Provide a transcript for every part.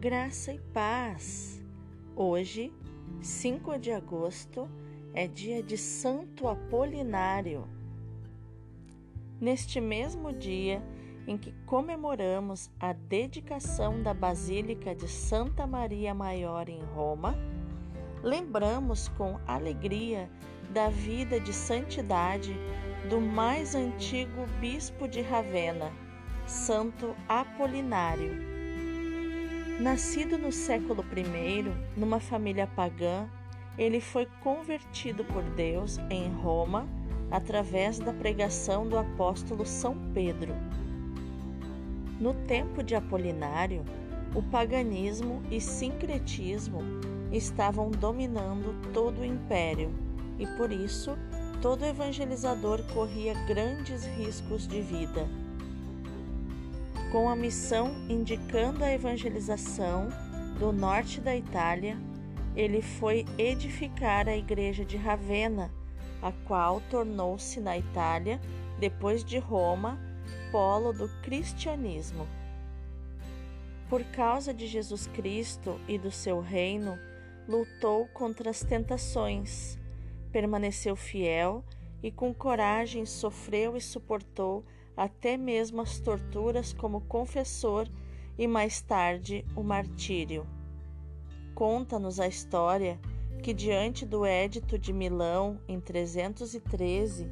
graça e paz. Hoje, 5 de agosto, é dia de Santo Apolinário. Neste mesmo dia em que comemoramos a dedicação da Basílica de Santa Maria Maior em Roma, lembramos com alegria da vida de santidade do mais antigo bispo de Ravenna, Santo Apolinário Nascido no século I, numa família pagã, ele foi convertido por Deus em Roma através da pregação do apóstolo São Pedro. No tempo de Apolinário, o paganismo e sincretismo estavam dominando todo o império e por isso todo evangelizador corria grandes riscos de vida com a missão indicando a evangelização do norte da Itália, ele foi edificar a igreja de Ravenna, a qual tornou-se na Itália, depois de Roma, polo do cristianismo. Por causa de Jesus Cristo e do seu reino, lutou contra as tentações, permaneceu fiel e com coragem sofreu e suportou até mesmo as torturas como confessor e mais tarde o martírio. Conta-nos a história que, diante do Édito de Milão, em 313,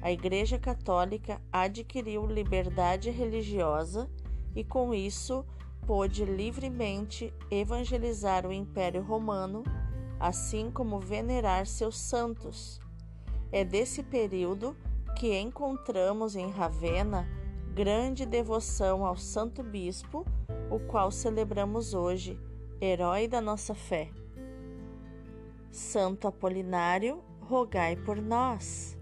a Igreja Católica adquiriu liberdade religiosa e, com isso, pôde livremente evangelizar o Império Romano, assim como venerar seus santos. É desse período que encontramos em Ravenna grande devoção ao Santo Bispo, o qual celebramos hoje, herói da nossa fé. Santo Apolinário, rogai por nós.